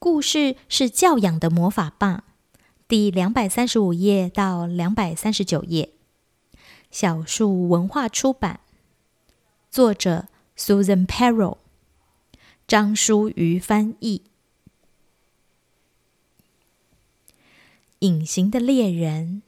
故事是教养的魔法棒，第两百三十五页到两百三十九页。小树文化出版，作者 Susan Perrow，张淑瑜翻译。隐形的猎人。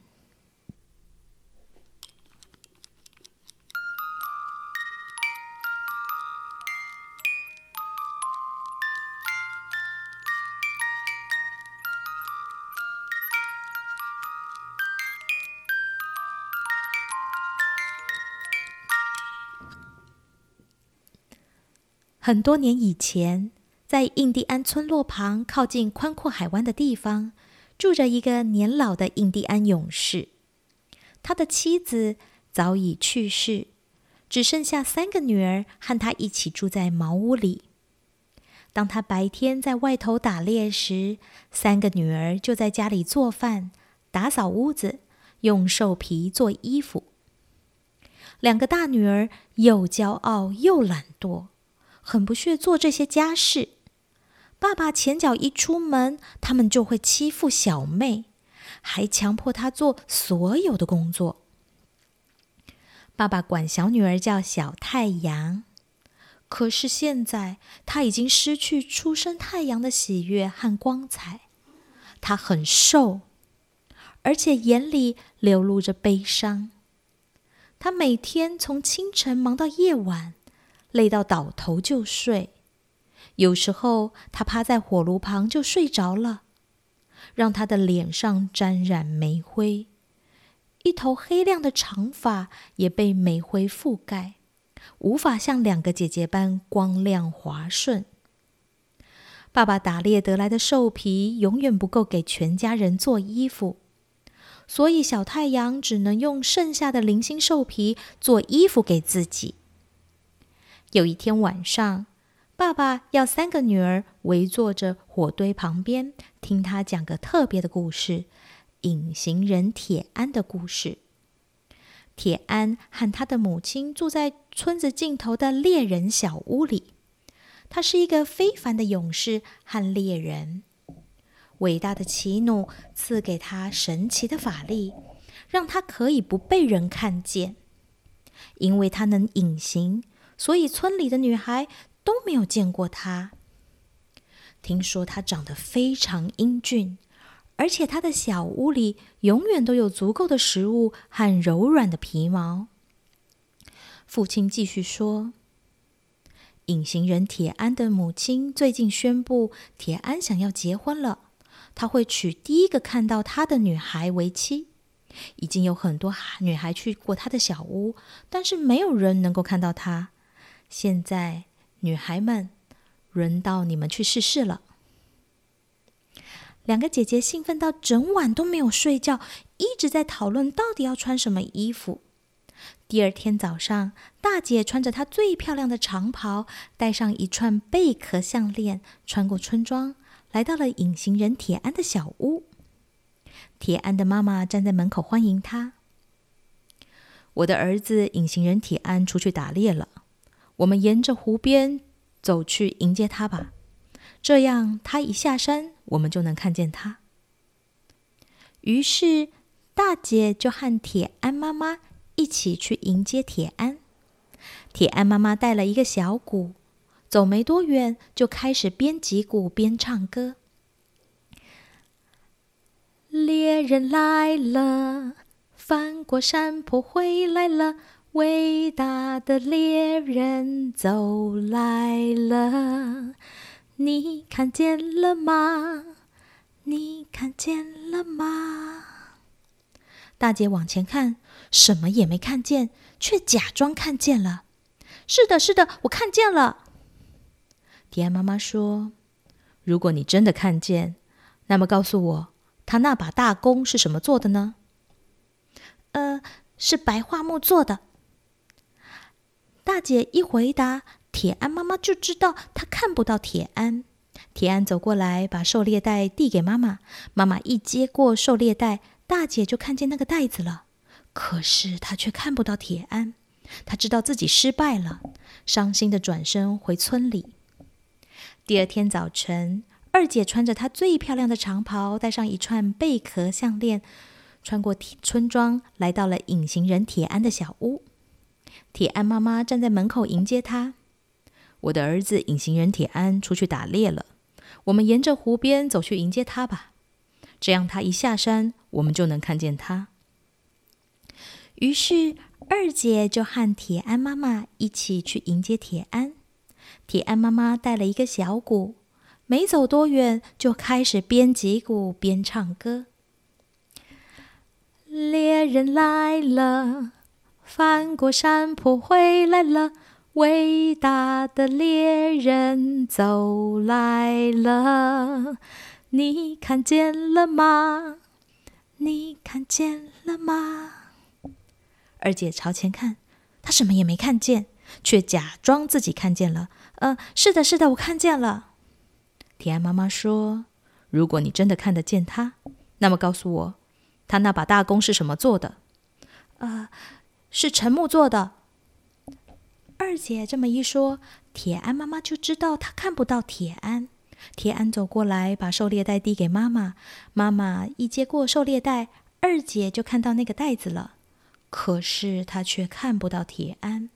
很多年以前，在印第安村落旁、靠近宽阔海湾的地方，住着一个年老的印第安勇士。他的妻子早已去世，只剩下三个女儿和他一起住在茅屋里。当他白天在外头打猎时，三个女儿就在家里做饭、打扫屋子、用兽皮做衣服。两个大女儿又骄傲又懒惰。很不屑做这些家事。爸爸前脚一出门，他们就会欺负小妹，还强迫她做所有的工作。爸爸管小女儿叫小太阳，可是现在她已经失去出生太阳的喜悦和光彩。她很瘦，而且眼里流露着悲伤。她每天从清晨忙到夜晚。累到倒头就睡，有时候他趴在火炉旁就睡着了，让他的脸上沾染煤灰，一头黑亮的长发也被煤灰覆盖，无法像两个姐姐般光亮滑顺。爸爸打猎得来的兽皮永远不够给全家人做衣服，所以小太阳只能用剩下的零星兽皮做衣服给自己。有一天晚上，爸爸要三个女儿围坐着火堆旁边，听他讲个特别的故事——隐形人铁安的故事。铁安和他的母亲住在村子尽头的猎人小屋里。他是一个非凡的勇士和猎人。伟大的奇努赐给他神奇的法力，让他可以不被人看见，因为他能隐形。所以村里的女孩都没有见过他。听说他长得非常英俊，而且他的小屋里永远都有足够的食物和柔软的皮毛。父亲继续说：“隐形人铁安的母亲最近宣布，铁安想要结婚了，他会娶第一个看到他的女孩为妻。已经有很多女孩去过他的小屋，但是没有人能够看到他。”现在，女孩们，轮到你们去试试了。两个姐姐兴奋到整晚都没有睡觉，一直在讨论到底要穿什么衣服。第二天早上，大姐穿着她最漂亮的长袍，戴上一串贝壳项链，穿过村庄，来到了隐形人铁安的小屋。铁安的妈妈站在门口欢迎她。我的儿子隐形人铁安出去打猎了。我们沿着湖边走去迎接他吧，这样他一下山，我们就能看见他。于是大姐就和铁安妈妈一起去迎接铁安。铁安妈妈带了一个小鼓，走没多远就开始边击鼓边唱歌：“猎人来了，翻过山坡回来了。”伟大的猎人走来了，你看见了吗？你看见了吗？大姐往前看，什么也没看见，却假装看见了。是的，是的，我看见了。迪安妈妈说：“如果你真的看见，那么告诉我，他那把大弓是什么做的呢？”呃，是白桦木做的。大姐一回答，铁安妈妈就知道她看不到铁安。铁安走过来，把狩猎袋递给妈妈。妈妈一接过狩猎袋，大姐就看见那个袋子了。可是她却看不到铁安。她知道自己失败了，伤心的转身回村里。第二天早晨，二姐穿着她最漂亮的长袍，戴上一串贝壳项链，穿过村庄，来到了隐形人铁安的小屋。铁安妈妈站在门口迎接他。我的儿子隐形人铁安出去打猎了，我们沿着湖边走去迎接他吧。这样他一下山，我们就能看见他。于是二姐就和铁安妈妈一起去迎接铁安。铁安妈妈带了一个小鼓，没走多远就开始边击鼓边唱歌。猎人来了，翻过山坡回来了。伟大的猎人走来了，你看见了吗？你看见了吗？二姐朝前看，她什么也没看见，却假装自己看见了。呃，是的，是的，我看见了。铁安妈妈说：“如果你真的看得见他，那么告诉我，他那把大弓是什么做的？”呃，是陈木做的。二姐这么一说，铁安妈妈就知道她看不到铁安。铁安走过来，把狩猎袋递给妈妈。妈妈一接过狩猎袋，二姐就看到那个袋子了。可是她却看不到铁安。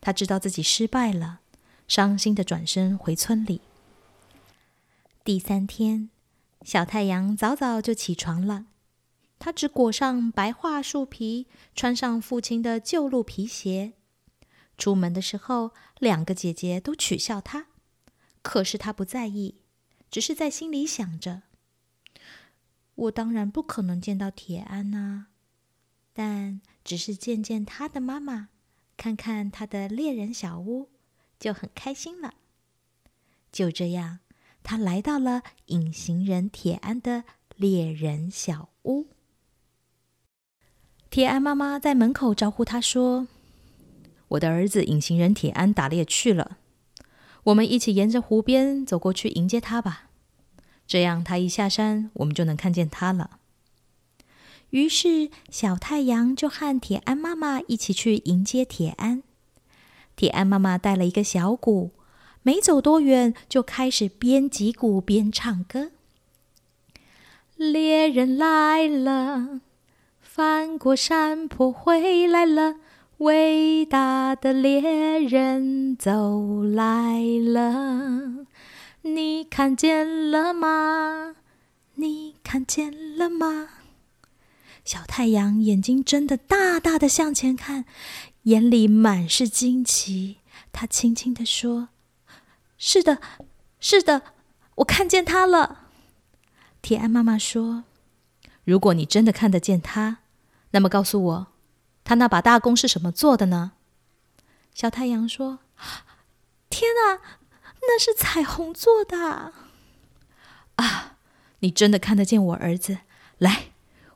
她知道自己失败了，伤心的转身回村里。第三天，小太阳早早就起床了。他只裹上白桦树皮，穿上父亲的旧鹿皮鞋。出门的时候，两个姐姐都取笑他，可是他不在意，只是在心里想着：“我当然不可能见到铁安呐，但只是见见他的妈妈，看看他的猎人小屋，就很开心了。”就这样，他来到了隐形人铁安的猎人小屋。铁安妈妈在门口招呼他说。我的儿子隐形人铁安打猎去了，我们一起沿着湖边走过去迎接他吧。这样他一下山，我们就能看见他了。于是小太阳就和铁安妈妈一起去迎接铁安。铁安妈妈带了一个小鼓，没走多远就开始边击鼓边唱歌。猎人来了，翻过山坡回来了。伟大的猎人走来了，你看见了吗？你看见了吗？小太阳眼睛睁得大大的向前看，眼里满是惊奇。他轻轻地说：“是的，是的，我看见他了。”铁安妈妈说：“如果你真的看得见他，那么告诉我。”他那把大弓是什么做的呢？小太阳说：“天哪，那是彩虹做的！”啊，你真的看得见我儿子？来，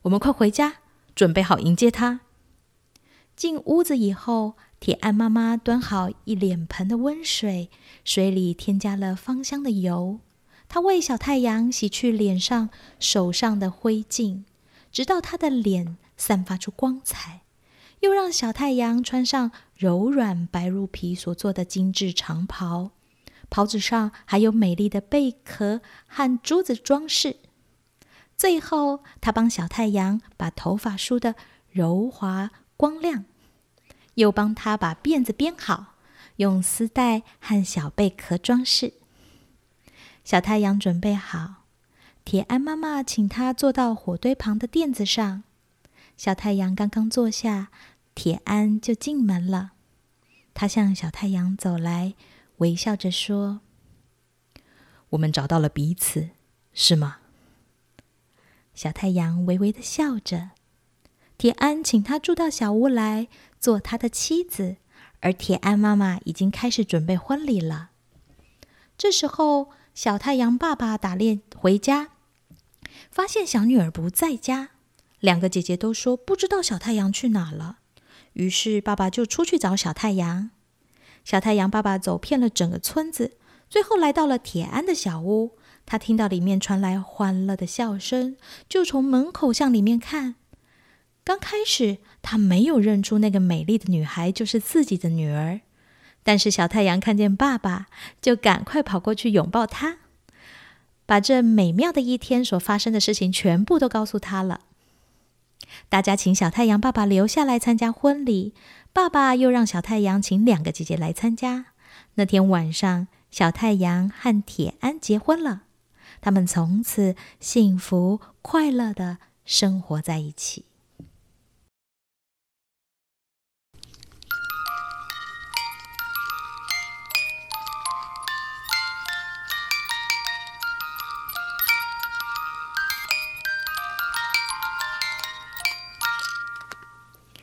我们快回家，准备好迎接他。进屋子以后，铁安妈妈端好一脸盆的温水，水里添加了芳香的油。她为小太阳洗去脸上、手上的灰烬，直到他的脸散发出光彩。又让小太阳穿上柔软白鹿皮所做的精致长袍，袍子上还有美丽的贝壳和珠子装饰。最后，他帮小太阳把头发梳得柔滑光亮，又帮他把辫子编好，用丝带和小贝壳装饰。小太阳准备好，铁安妈妈请他坐到火堆旁的垫子上。小太阳刚刚坐下，铁安就进门了。他向小太阳走来，微笑着说：“我们找到了彼此，是吗？”小太阳微微的笑着。铁安请他住到小屋来，做他的妻子。而铁安妈妈已经开始准备婚礼了。这时候，小太阳爸爸打猎回家，发现小女儿不在家。两个姐姐都说不知道小太阳去哪了，于是爸爸就出去找小太阳。小太阳爸爸走遍了整个村子，最后来到了铁安的小屋。他听到里面传来欢乐的笑声，就从门口向里面看。刚开始他没有认出那个美丽的女孩就是自己的女儿，但是小太阳看见爸爸，就赶快跑过去拥抱他。把这美妙的一天所发生的事情全部都告诉他了。大家请小太阳爸爸留下来参加婚礼，爸爸又让小太阳请两个姐姐来参加。那天晚上，小太阳和铁安结婚了，他们从此幸福快乐的生活在一起。